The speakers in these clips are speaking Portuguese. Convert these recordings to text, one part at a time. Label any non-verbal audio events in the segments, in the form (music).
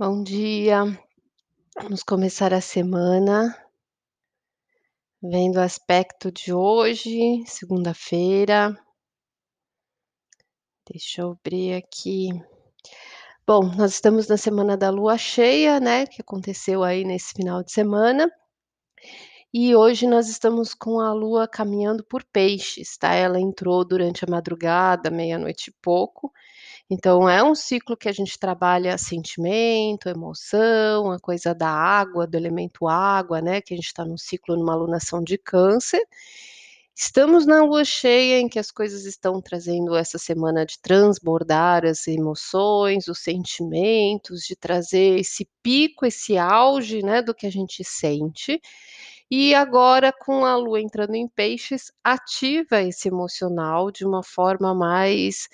Bom dia. Vamos começar a semana vendo o aspecto de hoje, segunda-feira. Deixa eu abrir aqui. Bom, nós estamos na semana da lua cheia, né, que aconteceu aí nesse final de semana. E hoje nós estamos com a lua caminhando por peixes, tá? Ela entrou durante a madrugada, meia-noite e pouco. Então é um ciclo que a gente trabalha sentimento, emoção, a coisa da água, do elemento água, né, que a gente está num ciclo numa alunação de câncer. Estamos na lua cheia em que as coisas estão trazendo essa semana de transbordar as emoções, os sentimentos, de trazer esse pico, esse auge, né, do que a gente sente. E agora com a lua entrando em peixes, ativa esse emocional de uma forma mais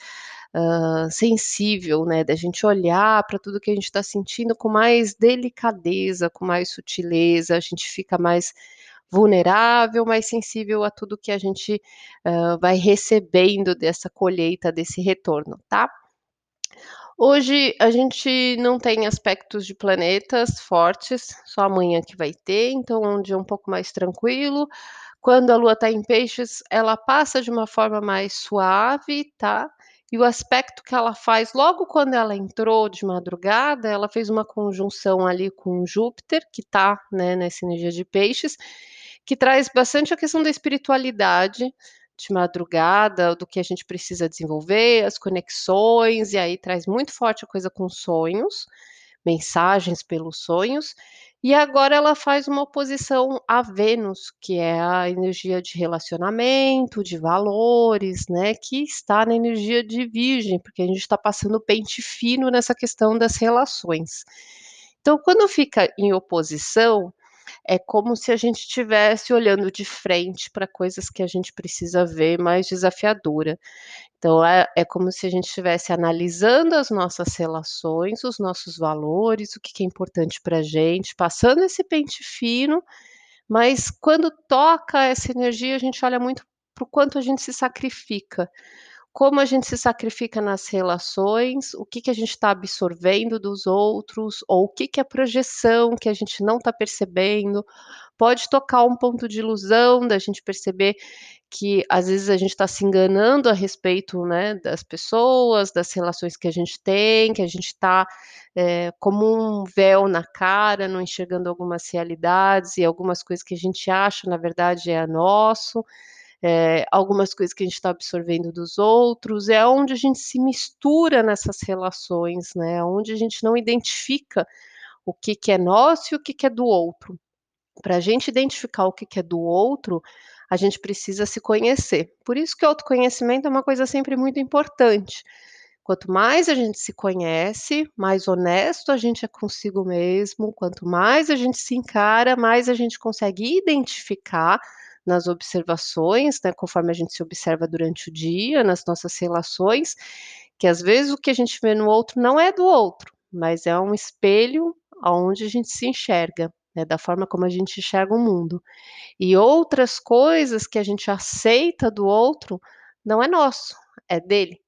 sensível, né, da gente olhar para tudo que a gente está sentindo com mais delicadeza, com mais sutileza, a gente fica mais vulnerável, mais sensível a tudo que a gente, hã, vai recebendo dessa colheita, desse retorno, tá. Hoje a gente não tem aspectos de planetas fortes, só amanhã que vai ter, então é um dia um pouco mais tranquilo. Quando a lua está em peixes, ela passa de uma forma mais suave, tá, e o aspecto que ela faz logo quando ela entrou de madrugada, ela fez uma conjunção ali com Júpiter, que está, né, nessa energia de peixes, que traz bastante a questão da espiritualidade de madrugada, do que a gente precisa desenvolver, as conexões, e aí traz muito forte a coisa com sonhos, mensagens pelos sonhos. E agora ela faz uma oposição a Vênus, que é a energia de relacionamento, de valores, né, que está na energia de Virgem, porque a gente está passando pente fino nessa questão das relações. Então, quando fica em oposição, é como se a gente estivesse olhando de frente para coisas que a gente precisa ver mais desafiadora. Então é é como se a gente estivesse analisando as nossas relações, os nossos valores, o que que é importante pra gente, passando esse pente fino, mas quando toca essa energia, a gente olha muito para o quanto a gente se sacrifica. Como a gente se sacrifica nas relações, o que que a gente está absorvendo dos outros, ou o que que é projeção que a gente não está percebendo. Pode tocar um ponto de ilusão da gente perceber que às vezes a gente está se enganando a respeito, né, das pessoas, das relações que a gente tem, que a gente está, eh, como um véu na cara, não enxergando algumas realidades e algumas coisas que a gente acha, na verdade, é nosso eh, algumas coisas que a gente está absorvendo dos outros, é onde a gente se mistura nessas relações, né, onde a gente não identifica o que que é nosso e o que que é do outro. Pra gente identificar o que que é do outro, a gente precisa se conhecer. Por isso que o autoconhecimento é uma coisa sempre muito importante. Quanto mais a gente se conhece, mais honesto a gente é consigo mesmo, quanto mais a gente se encara, mais a gente consegue identificar nas observações, né, conforme a gente se observa durante o dia, nas nossas relações, que às vezes o que a gente vê no outro não é do outro, mas é um espelho aonde a gente se enxerga, né, da forma como a gente enxerga o mundo. E outras coisas que a gente aceita do outro, não é nosso, é dele,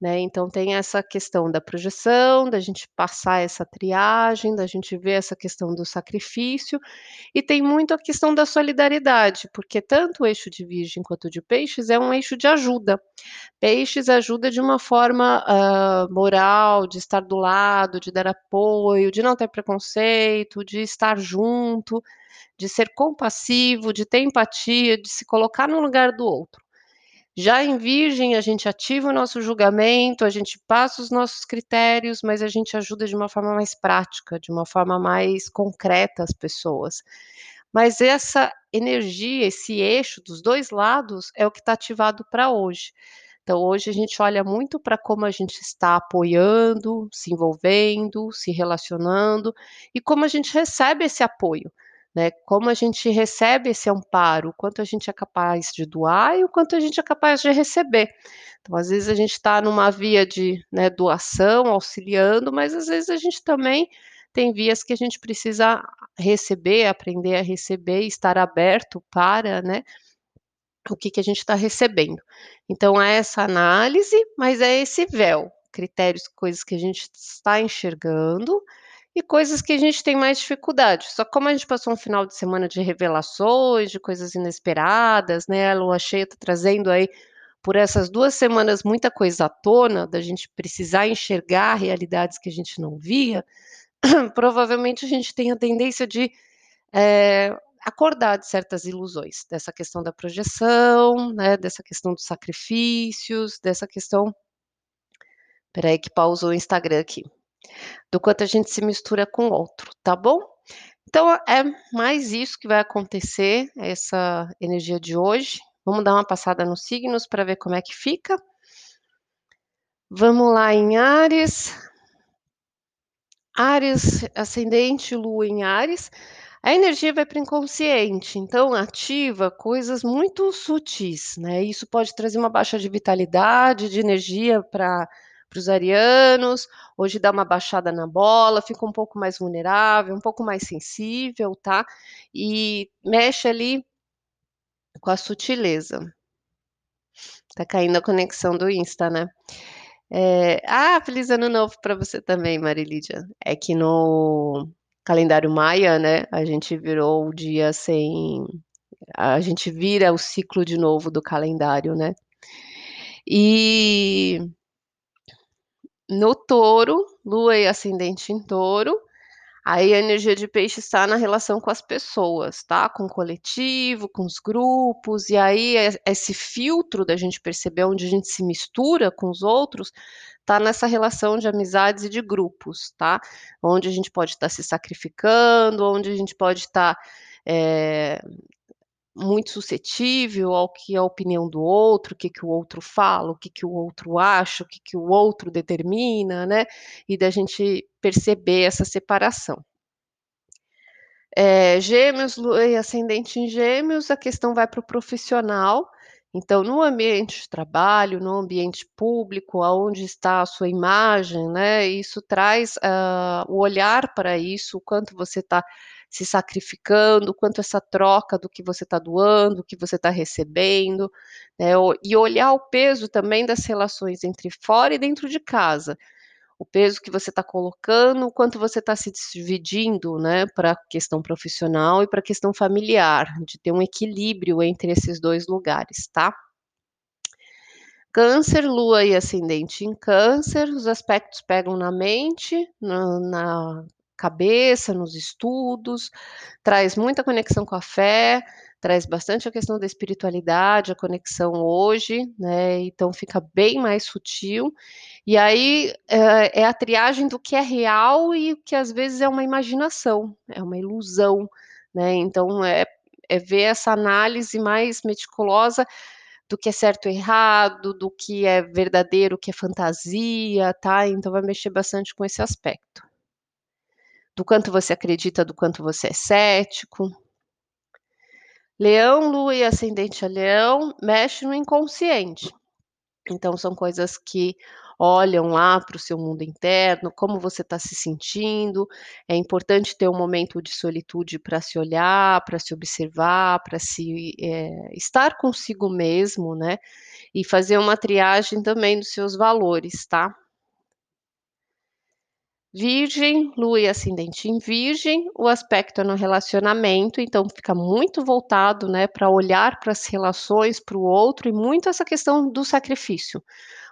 né. Então tem essa questão da projeção, da gente passar essa triagem, da gente ver essa questão do sacrifício, e tem muito a questão da solidariedade, porque tanto o eixo de Virgem quanto o de Peixes é um eixo de ajuda. Peixes ajuda de uma forma, hã, moral, de estar do lado, de dar apoio, de não ter preconceito, de estar junto, de ser compassivo, de ter empatia, de se colocar no lugar do outro. Já em Virgem, a gente ativa o nosso julgamento, a gente passa os nossos critérios, mas a gente ajuda de uma forma mais prática, de uma forma mais concreta as pessoas. Mas essa energia, esse eixo dos 2 lados é o que está ativado pra hoje. Então hoje a gente olha muito pra como a gente está apoiando, se envolvendo, se relacionando, e como a gente recebe esse apoio, né, como a gente recebe esse amparo, o quanto a gente é capaz de doar e o quanto a gente é capaz de receber. Então às vezes a gente está numa via de, né, doação, auxiliando, mas às vezes a gente também tem vias que a gente precisa receber, aprender a receber estar aberto para, né, o que que a gente está recebendo. Então é essa análise, mas é esse véu, critérios, coisas que a gente está enxergando, e coisas que a gente tem mais dificuldade. Só como a gente passou um final de semana de revelações, de coisas inesperadas, né? A lua cheia tá trazendo aí por essas duas semanas muita coisa à tona, da gente precisar enxergar realidades que a gente não via, (clears throat) provavelmente a gente tem a tendência de é, acordar de certas ilusões, dessa questão da projeção, né, dessa questão dos sacrifícios, dessa questão. Peraí, que pausou o Instagram aqui do quanto a gente se mistura com o outro, tá bom? Então é mais isso que vai acontecer, essa energia de hoje. Vamos dar uma passada nos signos para ver como é que fica. Vamos lá em Ares. Ares, ascendente, lua em Ares. A energia vai para o inconsciente, então ativa coisas muito sutis, né? Isso pode trazer uma baixa de vitalidade, de energia para para os arianos, hoje dá uma baixada na bola, fica um pouco mais vulnerável, um pouco mais sensível, tá? E mexe ali com a sutileza. Tá caindo a conexão do Insta, né? É... Ah, feliz ano novo para você também, Marilídia. É que no calendário maia, né, a gente virou o dia sem. A gente vira o ciclo de novo do calendário, né? E no touro, lua e ascendente em touro, aí a energia de peixe está na relação com as pessoas, tá? Com o coletivo, com os grupos, e aí esse filtro da gente perceber onde a gente se mistura com os outros, tá nessa relação de amizades e de grupos, tá? Onde a gente pode estar tá se sacrificando, onde a gente pode estar tá, é, muito suscetível ao que a opinião do outro, o que, que o outro fala, o que, que o outro acha, o que, que o outro determina, né? E da gente perceber essa separação. É, gêmeos e ascendente em gêmeos, a questão vai para o profissional, então, no ambiente de trabalho, no ambiente público, aonde está a sua imagem, né, isso traz uh, o olhar para isso, o quanto você está se sacrificando, quanto essa troca do que você está doando, do que você está recebendo, né, e olhar o peso também das relações entre fora e dentro de casa o peso que você está colocando, o quanto você está se dividindo, né, para a questão profissional e para a questão familiar, de ter um equilíbrio entre esses dois lugares, tá? Câncer, lua e ascendente em câncer, os aspectos pegam na mente, na cabeça, nos estudos, traz muita conexão com a fé, traz bastante a questão da espiritualidade, a conexão hoje, né? Então fica bem mais sutil. E aí é, é a triagem do que é real e o que às vezes é uma imaginação, é uma ilusão, né? Então é, é ver essa análise mais meticulosa do que é certo e errado, do que é verdadeiro, o que é fantasia, tá? Então vai mexer bastante com esse aspecto do quanto você acredita, do quanto você é cético. Leão, lua e ascendente a leão mexe no inconsciente. Então, são coisas que olham lá para o seu mundo interno, como você está se sentindo. É importante ter um momento de solitude para se olhar, para se observar, para se é, estar consigo mesmo, né? E fazer uma triagem também dos seus valores, tá? Virgem, Lua e ascendente em Virgem, o aspecto é no relacionamento, então fica muito voltado, né, para olhar para as relações, para o outro e muito essa questão do sacrifício.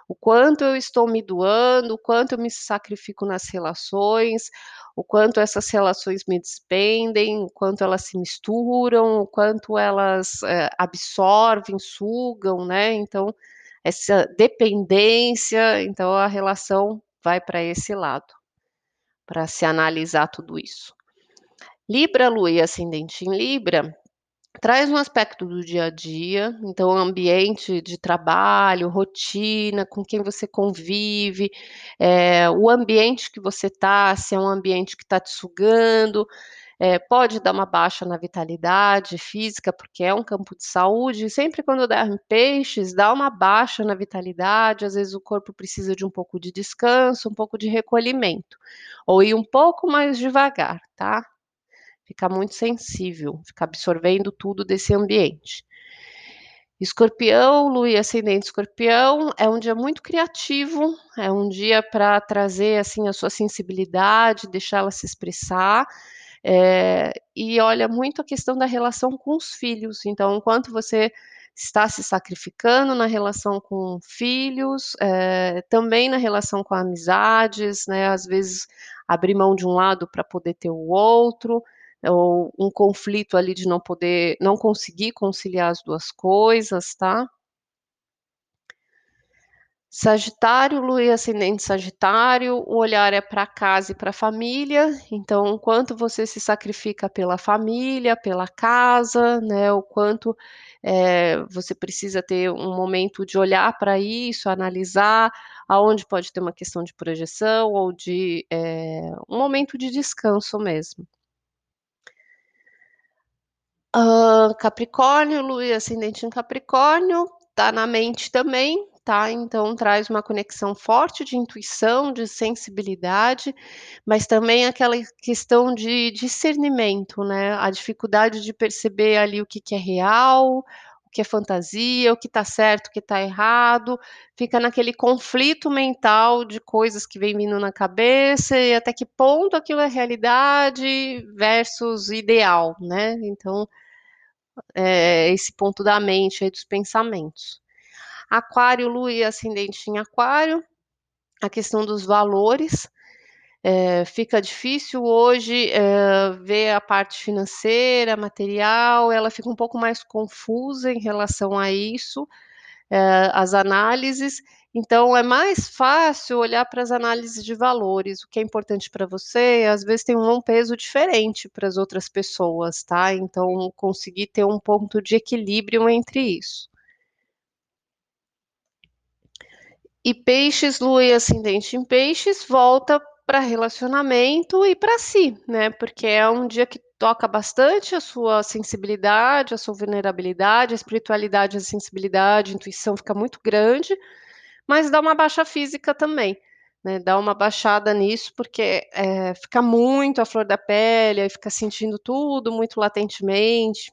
O quanto eu estou me doando, o quanto eu me sacrifico nas relações, o quanto essas relações me despendem, o quanto elas se misturam, o quanto elas é, absorvem, sugam, né? Então, essa dependência, então a relação vai para esse lado para se analisar tudo isso. Libra, Lua e ascendente em Libra traz um aspecto do dia a dia, então ambiente de trabalho, rotina, com quem você convive, é, o ambiente que você está, se é um ambiente que está te sugando, é, pode dar uma baixa na vitalidade física, porque é um campo de saúde. Sempre quando der em peixes, dá uma baixa na vitalidade. Às vezes o corpo precisa de um pouco de descanso, um pouco de recolhimento, ou ir um pouco mais devagar, tá? Ficar muito sensível, ficar absorvendo tudo desse ambiente. Escorpião, Lua e ascendente Escorpião, é um dia muito criativo, é um dia para trazer assim a sua sensibilidade, deixá-la se expressar. É, e olha muito a questão da relação com os filhos. Então, enquanto você está se sacrificando na relação com filhos, é, também na relação com amizades, né? Às vezes abrir mão de um lado para poder ter o outro, ou um conflito ali de não poder, não conseguir conciliar as duas coisas, tá? Sagitário, Lua e ascendente Sagitário, o olhar é para casa e para a família, então o quanto você se sacrifica pela família, pela casa, né, o quanto é, você precisa ter um momento de olhar para isso, analisar aonde pode ter uma questão de projeção ou de é, um momento de descanso mesmo. Uh, Capricórnio, Lua e ascendente em Capricórnio, tá na mente também, tá? Então traz uma conexão forte de intuição, de sensibilidade, mas também aquela questão de discernimento, né? A dificuldade de perceber ali o que, que é real, o que é fantasia, o que está certo, o que está errado, fica naquele conflito mental de coisas que vem vindo na cabeça e até que ponto aquilo é realidade versus ideal, né? Então, é esse ponto da mente aí dos pensamentos. Aquário, Lua e ascendente em Aquário, a questão dos valores. É, fica difícil hoje é, ver a parte financeira, material, ela fica um pouco mais confusa em relação a isso, é, as análises. Então, é mais fácil olhar para as análises de valores, o que é importante para você, às vezes tem um peso diferente para as outras pessoas, tá? Então, conseguir ter um ponto de equilíbrio entre isso. E peixes, lua e ascendente em peixes, volta para relacionamento e para si, né? Porque é um dia que toca bastante a sua sensibilidade, a sua vulnerabilidade, a espiritualidade, a sensibilidade, a intuição fica muito grande, mas dá uma baixa física também, né? Dá uma baixada nisso, porque é, fica muito a flor da pele, fica sentindo tudo muito latentemente.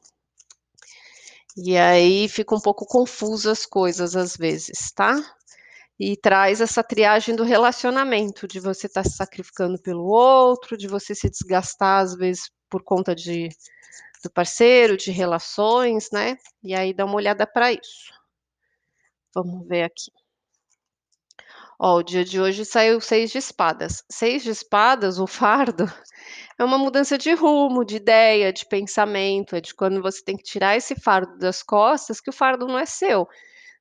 E aí fica um pouco confuso as coisas às vezes, tá? E traz essa triagem do relacionamento, de você estar tá se sacrificando pelo outro, de você se desgastar às vezes por conta de do parceiro, de relações, né? E aí dá uma olhada para isso. Vamos ver aqui. Ó, o dia de hoje saiu seis de espadas. Seis de espadas, o fardo, (laughs) é uma mudança de rumo, de ideia, de pensamento, é de quando você tem que tirar esse fardo das costas, que o fardo não é seu,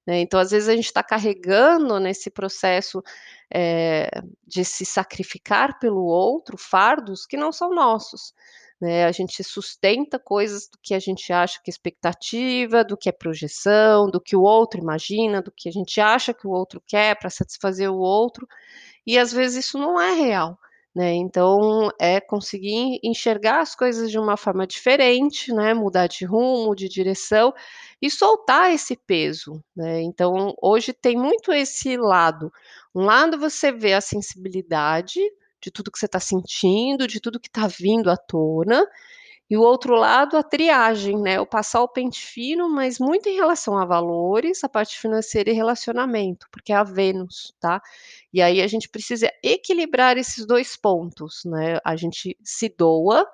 né? Então, às vezes, a gente está carregando nesse processo é, de se sacrificar pelo outro fardos que não são nossos. Né? A gente sustenta coisas do que a gente acha que é expectativa, do que é projeção, do que o outro imagina, do que a gente acha que o outro quer para satisfazer o outro, e às vezes isso não é real. Né? Então, é conseguir enxergar as coisas de uma forma diferente, né? mudar de rumo, de direção e soltar esse peso. Né? Então, hoje tem muito esse lado. Um lado você vê a sensibilidade de tudo que você está sentindo, de tudo que está vindo à tona, e o outro lado, a triagem, né? O passar o pente fino, mas muito em relação a valores, a parte financeira e relacionamento, porque é a Vênus, tá? E aí a gente precisa equilibrar esses dois pontos, né? A gente se doa,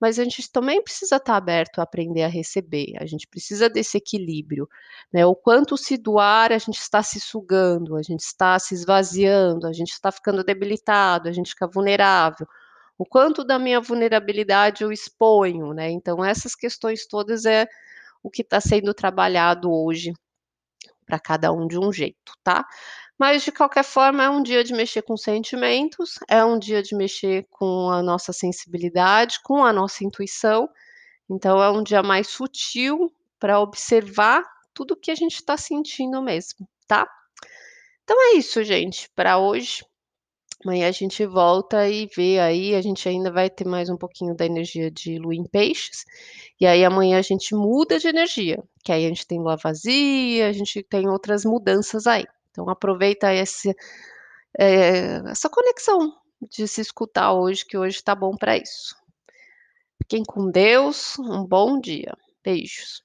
mas a gente também precisa estar aberto a aprender a receber. A gente precisa desse equilíbrio, né? O quanto se doar, a gente está se sugando, a gente está se esvaziando, a gente está ficando debilitado, a gente fica vulnerável o quanto da minha vulnerabilidade eu exponho, né? Então, essas questões todas é o que está sendo trabalhado hoje para cada um de um jeito, tá? Mas de qualquer forma, é um dia de mexer com sentimentos, é um dia de mexer com a nossa sensibilidade, com a nossa intuição. Então, é um dia mais sutil para observar tudo que a gente está sentindo mesmo, tá? Então é isso, gente, para hoje. Amanhã a gente volta e vê aí, a gente ainda vai ter mais um pouquinho da energia de lua em peixes, e aí amanhã a gente muda de energia, que aí a gente tem lua vazia, a gente tem outras mudanças aí. Então aproveita esse, é, essa conexão de se escutar hoje, que hoje está bom para isso. Fiquem com Deus, um bom dia. Beijos.